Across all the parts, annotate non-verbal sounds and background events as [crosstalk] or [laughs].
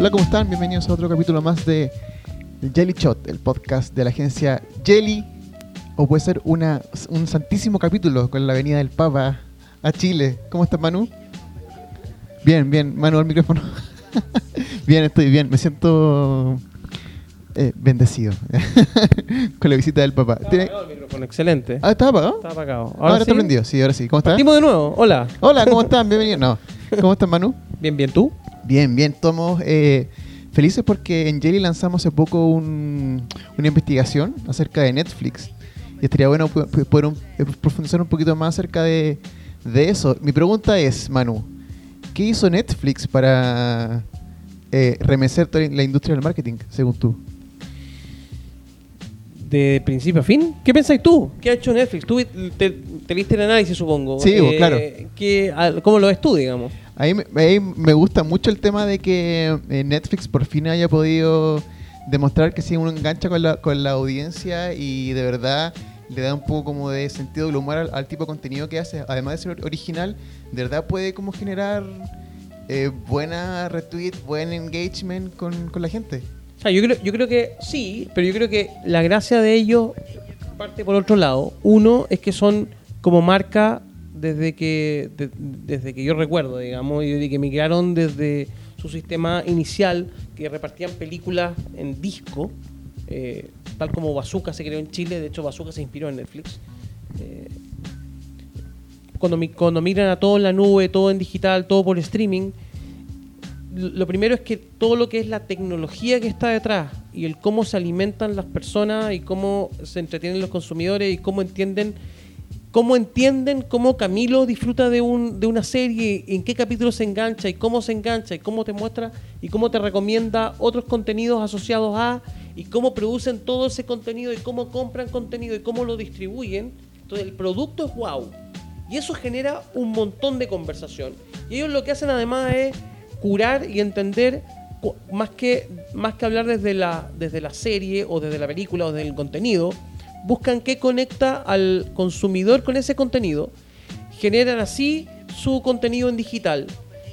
Hola, ¿cómo están? Bienvenidos a otro capítulo más de Jelly Shot, el podcast de la agencia Jelly. O puede ser una, un santísimo capítulo con la venida del Papa a Chile. ¿Cómo estás, Manu? Bien, bien. Manu, al micrófono. [laughs] bien, estoy bien. Me siento eh, bendecido [laughs] con la visita del Papa. Está apagado el micrófono, excelente. Ah, ¿está apagado? Está apagado. Ahora, está sí. prendido. Sí, ahora sí. ¿Cómo estás? Partimos de nuevo. Hola. Hola, ¿cómo están? Bienvenidos. No. ¿Cómo estás, Manu? Bien, bien, ¿tú? Bien, bien, estamos eh, felices porque en Jelly lanzamos hace poco un- una investigación acerca de Netflix. Y estaría bueno poder eh, profundizar un poquito más acerca de, eso. Mi pregunta es, Manu, ¿qué hizo Netflix para eh, remecer la industria del marketing, según tú? De principio a fin. ¿Qué pensáis tú? ¿Qué ha hecho Netflix? Tú te, te viste el análisis, supongo. Eh, Sí, vos, claro. ¿qué- al- ¿Cómo lo ves tú, digamos? A mí, me- a mí me gusta mucho el tema de que eh, Netflix por fin haya podido demostrar que si uno engancha con la, con la audiencia y de verdad le da un poco como de sentido del humor al, al tipo de contenido que hace, además de ser original, de verdad puede como generar eh, buena retweet, buen engagement con, con la gente. O sea, yo creo, yo creo que sí, pero yo creo que la gracia de ellos parte por otro lado. Uno es que son como marca desde que de- desde que yo recuerdo, digamos, y de que migraron desde su sistema inicial, que repartían películas en disco, eh, tal como Bazooka se creó en Chile, de hecho Bazooka se inspiró en Netflix. Eh, cuando, cuando migran a todo en la nube, todo en digital, todo por streaming, lo primero es que todo lo que es la tecnología que está detrás y el cómo se alimentan las personas y cómo se entretienen los consumidores y cómo entienden cómo entienden cómo Camilo disfruta de un de una serie en qué capítulo se engancha y cómo se engancha y cómo te muestra y cómo te recomienda otros contenidos asociados a y cómo producen todo ese contenido y cómo compran contenido y cómo lo distribuyen entonces el producto es wow y eso genera un montón de conversación. Y ellos lo que hacen además es curar y entender, más que, más que hablar desde la, desde la serie o desde la película o desde el contenido, buscan qué conecta al consumidor con ese contenido, generan así su contenido en digital.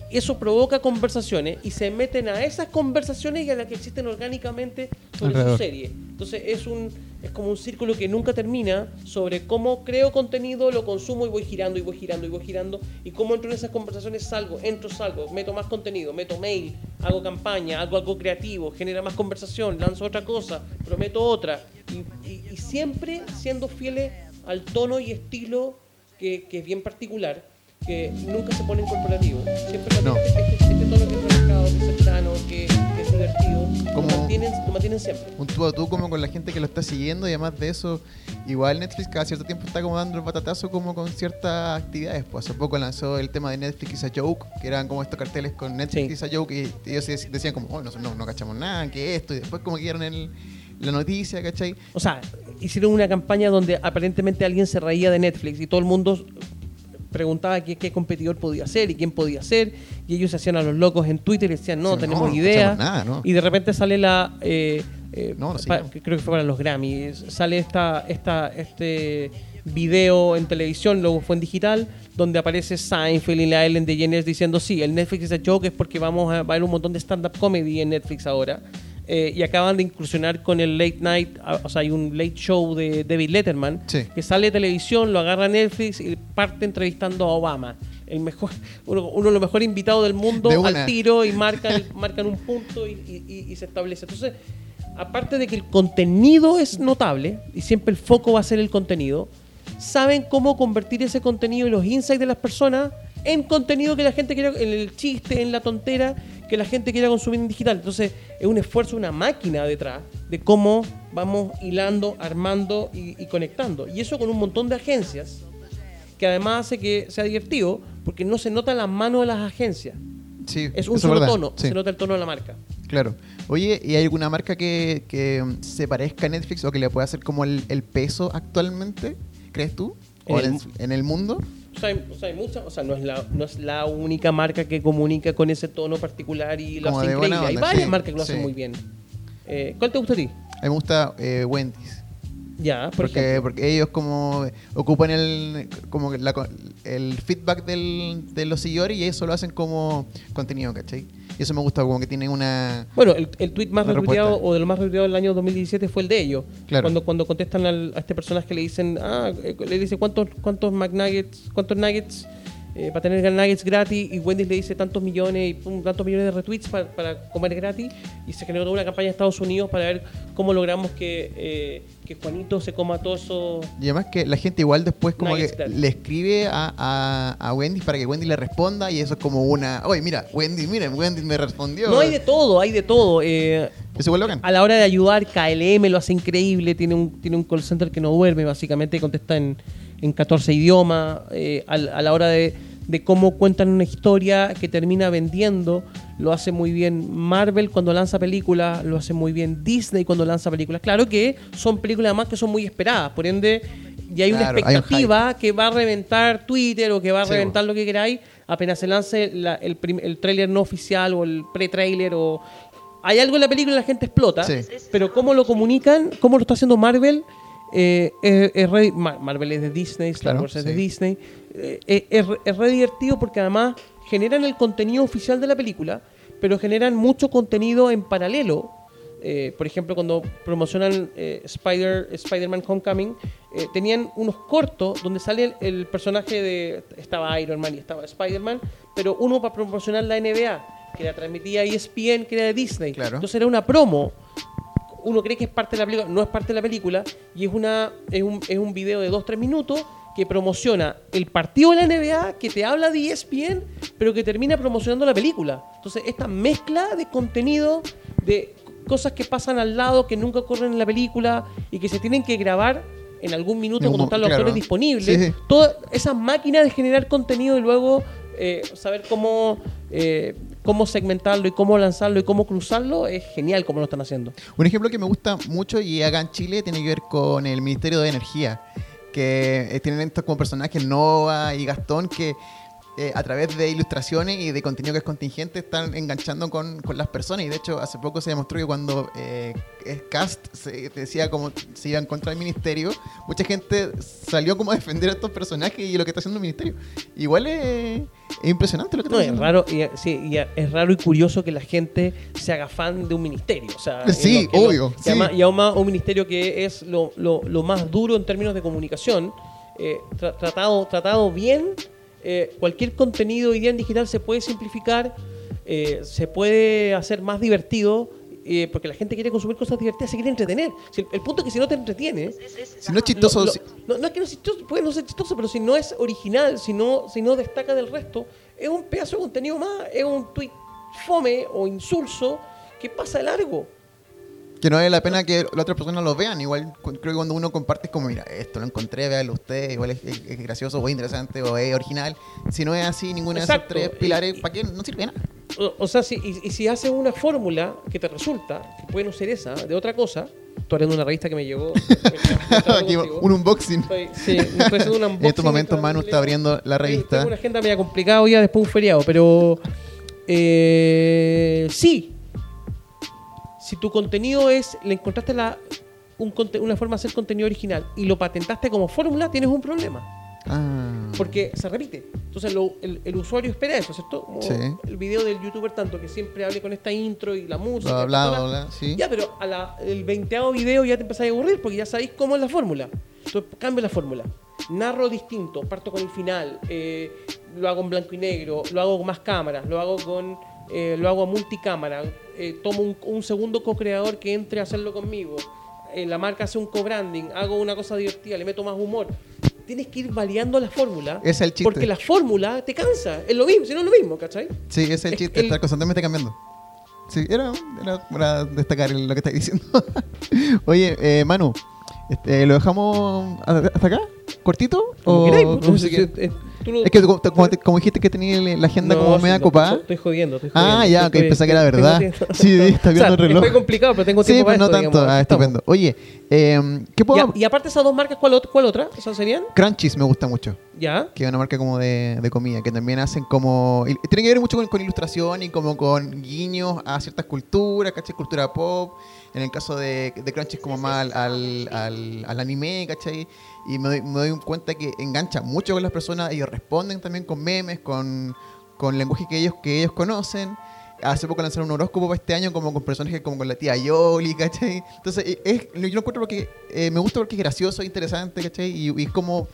Eso provoca conversaciones y se meten a esas conversaciones y a las que existen orgánicamente sobre Alrededor. su serie. Entonces es un es como un círculo que nunca termina sobre cómo creo contenido, lo consumo y voy girando y voy girando y voy girando y cómo entro en esas conversaciones, salgo, entro, salgo, meto más contenido, meto mail, hago campaña, hago algo creativo, genera más conversación, lanzo otra cosa, prometo otra y, y- y siempre siendo fieles al tono y estilo que, que es bien particular, que nunca se pone en corporativo, siempre No. este, este tono que relajado, que cercano, que, que es divertido, lo mantienen, lo mantienen siempre. un tú a tú como con la gente que lo está siguiendo y además de eso, igual Netflix cada cierto tiempo está como dando el batatazo como con ciertas actividades. Pues hace poco lanzó el tema de Netflix is a joke, que eran como estos carteles con Netflix Sí. is a joke y ellos dec- decían como, oh, no, no, no cachamos nada, que esto, y después como que dieron el, la noticia, ¿cachai? O sea, hicieron una campaña donde aparentemente alguien se reía de Netflix y todo el mundo preguntaba qué, qué competidor podía ser y quién podía ser y ellos se hacían a los locos en Twitter y decían no, Sí, tenemos no, idea nada, no. y de repente sale la eh, eh, sí, pa- creo que fue para los Grammys sale esta esta este video en televisión luego fue en digital donde aparece Seinfeld y la Ellen DeGeneres diciendo sí el Netflix es a joke es porque vamos a, va a haber un montón de stand up comedy en Netflix ahora Eh, y acaban de incursionar con el late night, ah, o sea, hay un late show de David Letterman Sí. que sale de televisión, lo agarra Netflix y parte entrevistando a Obama, el mejor, [laughs] uno, uno de los mejores invitados del mundo De al tiro y [laughs] marcan, marcan un punto y- y se establece. Entonces, aparte de que el contenido es notable y siempre el foco va a ser el contenido, saben cómo convertir ese contenido y los insights de las personas en contenido que la gente quiera, en el chiste, en la tontera, que la gente quiera consumir en digital. Entonces, es un esfuerzo, una máquina detrás de cómo vamos hilando, armando y, y conectando. Y eso con un montón de agencias, que además hace que sea divertido, porque no se nota la mano de las agencias. Sí, Es un solo tono, sí. se nota el tono de la marca. Claro. Oye, ¿y hay alguna marca que, que se parezca a Netflix o que le pueda hacer como el, el peso actualmente? ¿Crees tú? ¿O el, en el mundo? O sea, hay, o sea, hay muchas, o sea, no es, la, no es la única marca que comunica con ese tono particular y lo Como hace de buena increíble. Hay onda, varias sí, marcas que lo sí. hacen muy bien. Eh, ¿Cuál te gusta a ti? A mí me gusta eh, Wendy's. Ya, por Porque, ejemplo. porque ellos como ocupan el como la el feedback del- de los seguidores y eso lo hacen como contenido, ¿cachai? Y eso me gusta, como que tiene una... Bueno, el, el tweet más retuiteado respuesta. o de lo más retuiteado del año 2017 fue el de ellos. Claro. Cuando, cuando contestan al- a este personaje le dicen, ah, eh, le dice cuántos, cuántos McNuggets, cuántos nuggets eh, para tener nuggets gratis y Wendy le dice tantos millones y pum, tantos millones de retweets para, para comer gratis y se generó toda una campaña en Estados Unidos para ver cómo logramos que, eh, que Juanito se coma todo eso. Y además que la gente igual después como Nuggets que gratis. le escribe a, a, a Wendy para que Wendy le responda y eso es como una... Oye, mira, Wendy, mira, Wendy me respondió. No hay de todo, hay de todo. eh, Eso igual. A la hora de ayudar, KLM lo hace increíble. Tiene un, tiene un call center que no duerme, básicamente contesta en, en 14 idiomas. eh, al- a, la hora de, de cómo cuentan una historia que termina vendiendo, lo hace muy bien Marvel cuando lanza películas, lo hace muy bien Disney cuando lanza películas. Claro que son películas además que son muy esperadas, por ende, y hay una Claro, hay un expectativa que va a reventar Twitter o que va a Sí, reventar lo que queráis apenas se lance la- el, el tráiler no oficial o el pre-trailer o hay algo en la película y la gente explota Sí. pero cómo lo comunican cómo lo está haciendo Marvel eh, es, es re- Mar- Marvel es de Disney Star Claro, Wars es de. Disney eh, es, es re- es re divertido porque además generan el contenido oficial de la película pero generan mucho contenido en paralelo eh, por ejemplo, cuando promocionan eh, Spider, Spider-Man Homecoming, eh, tenían unos cortos donde sale el, el personaje de. Estaba Iron Man y estaba Spider-Man, pero uno para promocionar la NBA, que la transmitía ESPN, que era de Disney. Claro. Entonces era una promo. Uno cree que es parte de la película, no es parte de la película, y es, una, es, un, es un video de 2-3 minutos que promociona el partido de la NBA, que te habla de ESPN, pero que termina promocionando la película. Entonces, esta mezcla de contenido, de cosas que pasan al lado, que nunca ocurren en la película y que se tienen que grabar en algún minuto cuando están los claro. actores disponibles. Sí, sí. Toda esa máquina de generar contenido y luego eh, saber cómo, eh, cómo segmentarlo y cómo lanzarlo y cómo cruzarlo es genial como lo están haciendo. Un ejemplo que me gusta mucho y acá en Chile tiene que ver con el Ministerio de Energía, que eh, tienen estos como personajes Nova y Gastón que eh, a través de ilustraciones y de contenido que es contingente están enganchando con, con las personas y de hecho hace poco se demostró que cuando eh, Cast se decía como se iban contra el ministerio, mucha gente salió como a defender a estos personajes y lo que está haciendo el ministerio. Igual es, es impresionante lo que No, está es raro, y, sí, y es raro y curioso que la gente se haga fan de un ministerio. O sea, Sí, que obvio, que sí. además- y aún más un ministerio que es lo, lo- lo más duro en términos de comunicación. eh, tra- tratado, tratado bien, eh, cualquier contenido hoy día en digital se puede simplificar, eh, se puede hacer más divertido. eh, porque la gente quiere consumir cosas divertidas, se quiere entretener. Si el, el punto es que si no te entretiene, Si no es chistoso, lo- lo- si- no, no es que no es chistoso, puede no ser chistoso, pero si no es original, si no, si no destaca del resto, es un pedazo de contenido más, es un tweet fome o insulso que pasa de largo. Que no vale la pena que las otras personas lo vean. Igual creo que cuando uno comparte es como, mira, esto lo encontré, véalo usted, igual es, es- es gracioso o es interesante o es original. Si no es así, ninguna Exacto. de esos tres pilares, ¿para qué? No sirve nada. O, o sea, si, y, y si haces una fórmula que te resulta, que puede no ser esa, de otra cosa, estoy haciendo una revista que me llegó. [laughs] Aquí un unboxing. Estoy- sí, estoy haciendo un [laughs] En unboxing estos momentos Manu está abriendo la revista. Tengo una agenda media complicada hoy después de un feriado, pero eh, sí. Si tu contenido es, le encontraste la, un una forma de hacer contenido original y lo patentaste como fórmula, tienes un problema. Ah. Porque se repite. Entonces lo- el, el usuario espera eso, ¿cierto? Como Sí. El video del youtuber tanto que siempre hable con esta intro y la música. Bla, bla, sí. Ya, pero a la- el veinteavo video ya te empezáis a aburrir porque ya sabéis cómo es la fórmula. Entonces cambio la fórmula. Narro distinto, parto con el final, eh, lo hago en blanco y negro, lo hago con más cámaras, lo hago con eh, lo hago a multicámara, eh, tomo un, un segundo co-creador que entre a hacerlo conmigo, eh, la marca hace un co-branding, hago una cosa divertida, le meto más humor. Tienes que ir variando la fórmula. Es el chiste. Porque la fórmula te cansa. Es lo mismo, si no es lo mismo, ¿cachai? Sí, es el Es chiste, el- estar constantemente cambiando. Sí, era, era para destacar lo que estás diciendo. [laughs] Oye, eh, Manu, este, ¿lo dejamos hasta acá? ¿Cortito? Como ¿O queráis, si- tú no- Es que como, como te- como dijiste que tenía la agenda No, como sí, media copada. Estoy jodiendo, estoy jodiendo. Ah, ya, ok, pensé que era verdad. Sí, está viendo [laughs] O sea, el reloj. Muy complicado, pero tengo Sí, tiempo pero para no esto, tanto. digamos. Ah, estupendo. Oye, eh, ¿qué puedo...? Y, y aparte esas dos marcas, ¿cuál, cuál otra? ¿Esas serían? Crunchies me gusta mucho. ¿Ya? que es una marca como de, de comida, que también hacen como... Tiene que ver mucho con, con ilustración y como con guiños a ciertas culturas, ¿cachai? Cultura pop. En el caso de, de Crunchy es como más al, al, al- al anime, ¿cachai? Y me doy, me doy cuenta que engancha mucho con las personas, ellos responden también con memes, con, con lenguaje que ellos, que ellos conocen. hace poco lanzaron un horóscopo para este año como con personajes como con la tía Yoli, ¿cachai? Entonces, eh, es, yo lo encuentro porque eh, me gusta porque es gracioso, interesante, ¿cachai? Y, y es como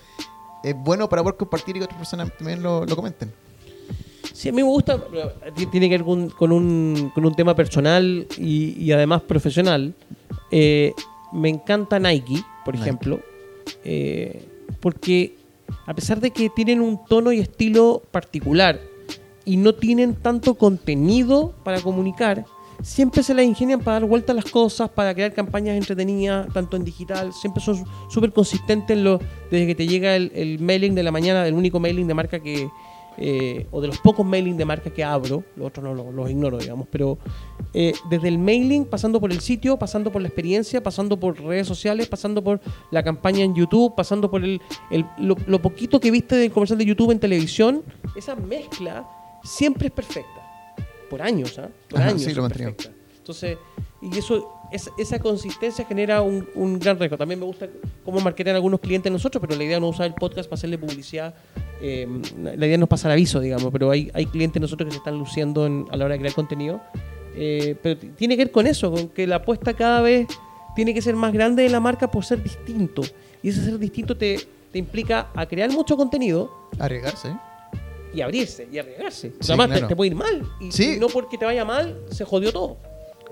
es bueno para poder compartir y que otras personas también lo, lo comenten. Sí, a mí me gusta, tiene que ver con, con un, con un tema personal y, y además profesional. Eh, me encanta Nike, por Nike. ejemplo, eh, porque a pesar de que tienen un tono y estilo particular y no tienen tanto contenido para comunicar, siempre se las ingenian para dar vuelta a las cosas, para crear campañas entretenidas, tanto en digital, siempre son súper consistentes en lo, desde que te llega el, el mailing de la mañana, el único mailing de marca que, eh, o de los pocos mailing de marca que abro, los otros no los, los ignoro, digamos, pero eh, desde el mailing, pasando por el sitio, pasando por la experiencia, pasando por redes sociales, pasando por la campaña en YouTube, pasando por el, el- lo, lo poquito que viste del comercial de YouTube en televisión, esa mezcla siempre es perfecta. Por años, ¿ah? Por Ajá, años sí, lo perfecta. Entonces, y eso, es- esa consistencia genera un, un gran riesgo. También me gusta cómo marketean algunos clientes nosotros, pero la idea no es usar el podcast para hacerle publicidad. Eh, la idea no es pasar aviso, digamos, pero hay, hay clientes nosotros que se están luciendo en- a la hora de crear contenido. Eh, pero tiene que ver con eso, con que la apuesta cada vez tiene que ser más grande de la marca por ser distinto. Y ese ser distinto te, te implica a crear mucho contenido Arriesgarse. y abrirse y arriesgarse. Sí, Además, te- puede ir mal. Y Sí. y no porque te vaya mal, se jodió todo.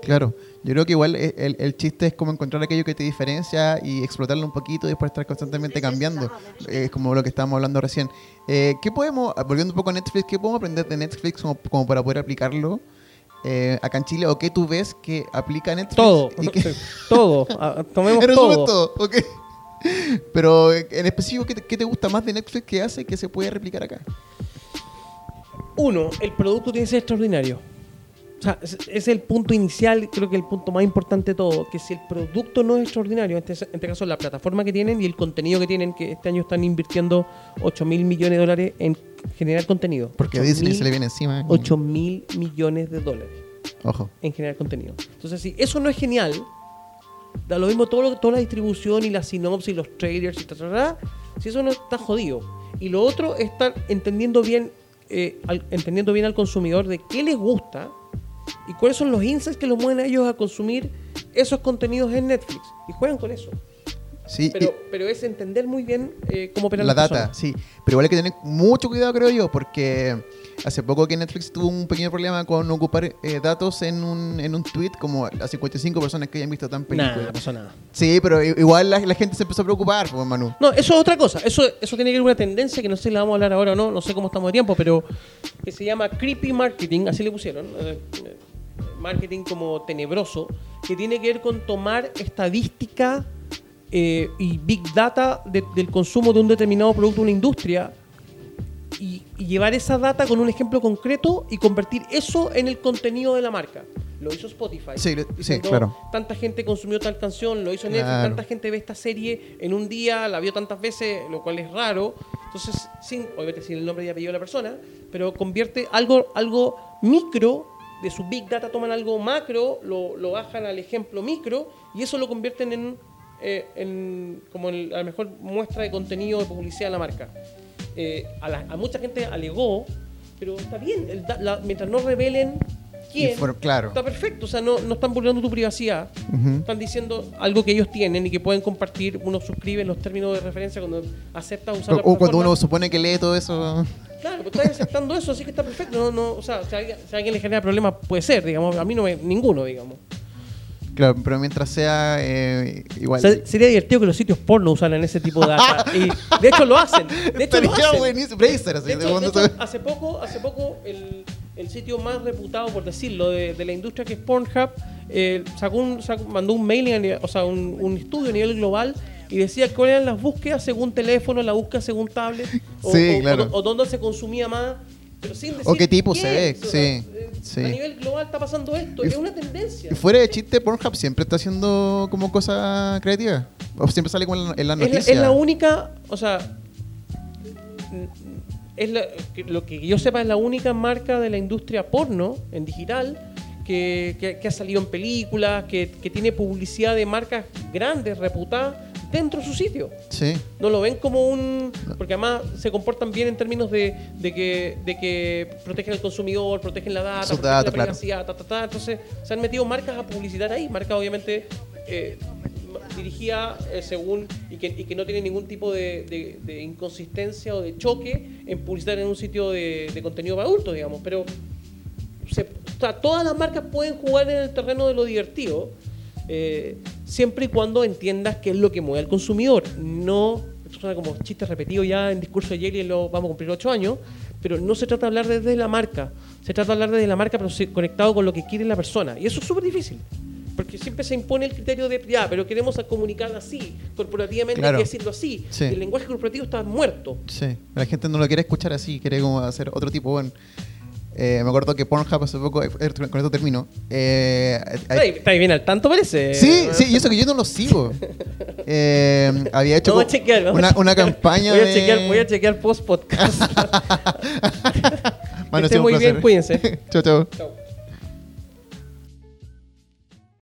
Claro, yo creo que igual e- el, el chiste es como encontrar aquello que te diferencia y explotarlo un poquito y después estar constantemente cambiando. Es como lo que estábamos hablando recién. Eh, ¿Qué podemos, volviendo un poco a Netflix, qué podemos aprender de Netflix como, como para poder aplicarlo eh, acá en Chile? ¿O qué tú ves que aplica Netflix? Todo. Y que- [laughs] todo. Ah, Tomemos todo. todo, ok. [laughs] Pero eh, en específico, ¿qué te, qué te gusta más de Netflix que hace que se puede replicar acá? Uno, el producto tiene que ser extraordinario. O sea, es, es el punto inicial, creo que el punto más importante de todo, que si el producto no es extraordinario, en este, en este caso la plataforma que tienen y el contenido que tienen, que este año están invirtiendo 8 mil millones de dólares en generar contenido. Porque a 8 Disney mil- se le viene encima. 8 mil millones de dólares Ojo. en generar contenido. Entonces, si eso no es genial, da lo mismo todo lo- toda la distribución y la sinopsis, los trailers y ta, ta, ta, si eso no está jodido. Y lo otro es estar entendiendo bien, eh, al- entendiendo bien al consumidor de qué les gusta y cuáles son los insights que los mueven a ellos a consumir esos contenidos en Netflix. Y juegan con eso. Sí, y- Pero, pero es entender muy bien eh, cómo operan la data, sí. Pero igual hay que tener mucho cuidado, creo yo, porque hace poco que Netflix tuvo un pequeño problema con ocupar eh, datos en un, en un tweet, como las 55 personas que hayan visto tan película. Pasó nada. Sí, pero igual la, la gente se empezó a preocupar, pues, Manu. No, eso es otra cosa. Eso, eso tiene que ver con una tendencia que no sé si la vamos a hablar ahora o no, no sé cómo estamos de tiempo, pero que se llama creepy marketing, así le pusieron. eh, eh, marketing como tenebroso, que tiene que ver con tomar estadística eh, y big data de- del consumo de un determinado producto una industria y, llevar esa data con un ejemplo concreto y convertir eso en el contenido de la marca. Lo hizo Spotify. Sí, claro. Tanta gente consumió tal canción, lo hizo Netflix, Claro. tanta gente ve esta serie en un día, la vio tantas veces, lo cual es raro. Entonces, sin, obviamente sin el nombre y apellido de la persona, pero convierte algo, algo micro de su big data, toman algo macro, lo, lo bajan al ejemplo micro y eso lo convierten en, eh, en como el- la mejor muestra de contenido de publicidad de la marca. Eh, a, la- a mucha gente alegó, pero está bien, el la- mientras no revelen quién, claro. está perfecto, o sea, no, no están burlando tu privacidad, están diciendo algo que ellos tienen y que pueden compartir, uno suscribe en los términos de referencia cuando acepta usar O, la o cuando uno supone que lee todo eso. Claro, pero estás aceptando eso, así que está perfecto. No, no, o sea, si a, alguien, si a alguien le genera problemas, puede ser, digamos. A mí no me, ninguno, digamos. Claro, pero mientras sea eh, igual. O sea, sería divertido que los sitios porno usaran ese tipo de data. [laughs] Y de hecho lo hacen. De hecho lo hacen. buenísimo. Bracer, así, De hecho, de hace poco, hace poco el, el sitio más reputado, por decirlo, de, de la industria que es Pornhub, eh, sacó un, sacó- mandó un mailing, o sea, un, un estudio a nivel global y decía cuáles eran las búsquedas según teléfono, la búsqueda según tablet, o, Sí, o- claro. o- o dónde se consumía más. Pero sin decir O qué tipo se ve, sea, sí, eh, sí. A nivel global está pasando esto, Y es una tendencia. Y fuera de chiste, Pornhub siempre está haciendo como cosa creativa. O siempre sale como en la, en la Es la, noticia. es la única, o sea, es la- lo que yo sepa es la única marca de la industria porno en digital que, que- que ha salido en películas, que, que tiene publicidad de marcas grandes, reputadas, dentro de su sitio. Sí. No lo ven como un... Porque además se comportan bien en términos de, de que, de que protegen al consumidor, protegen la data, protegen la claro. privacidad, ta, ta, ta. Entonces se han metido marcas a publicitar ahí, marcas obviamente eh, dirigida eh, según y que, y que no tiene ningún tipo de, de- de inconsistencia o de choque en publicitar en un sitio de, de contenido para adultos, digamos. Pero se- o sea, todas las marcas pueden jugar en el terreno de lo divertido, eh, siempre y cuando entiendas qué es lo que mueve al consumidor. No, esto suena como chiste repetido ya en discurso de Jelly, lo vamos a cumplir ocho años, pero no se trata de hablar desde la marca, se trata de hablar desde la marca, pero conectado con lo que quiere la persona. Y eso es súper difícil. Porque siempre se impone el criterio de, ya, pero queremos comunicar así, corporativamente Claro. hay que decirlo así. Sí. El lenguaje corporativo está muerto. Sí, la gente no lo quiere escuchar así, quiere como hacer otro tipo. Bueno, eh, me acuerdo que Pornhub hace poco, eh, con esto termino. eh, Está bien al tanto, parece. sí, sí, y eso que yo no lo sigo. Eh, había hecho Vamos a como chequear, vamos una, a una campaña voy a de... chequear, voy a chequear post podcast. Mano, [laughs] Que esté muy bien, cuídense. [laughs] chao. Chao.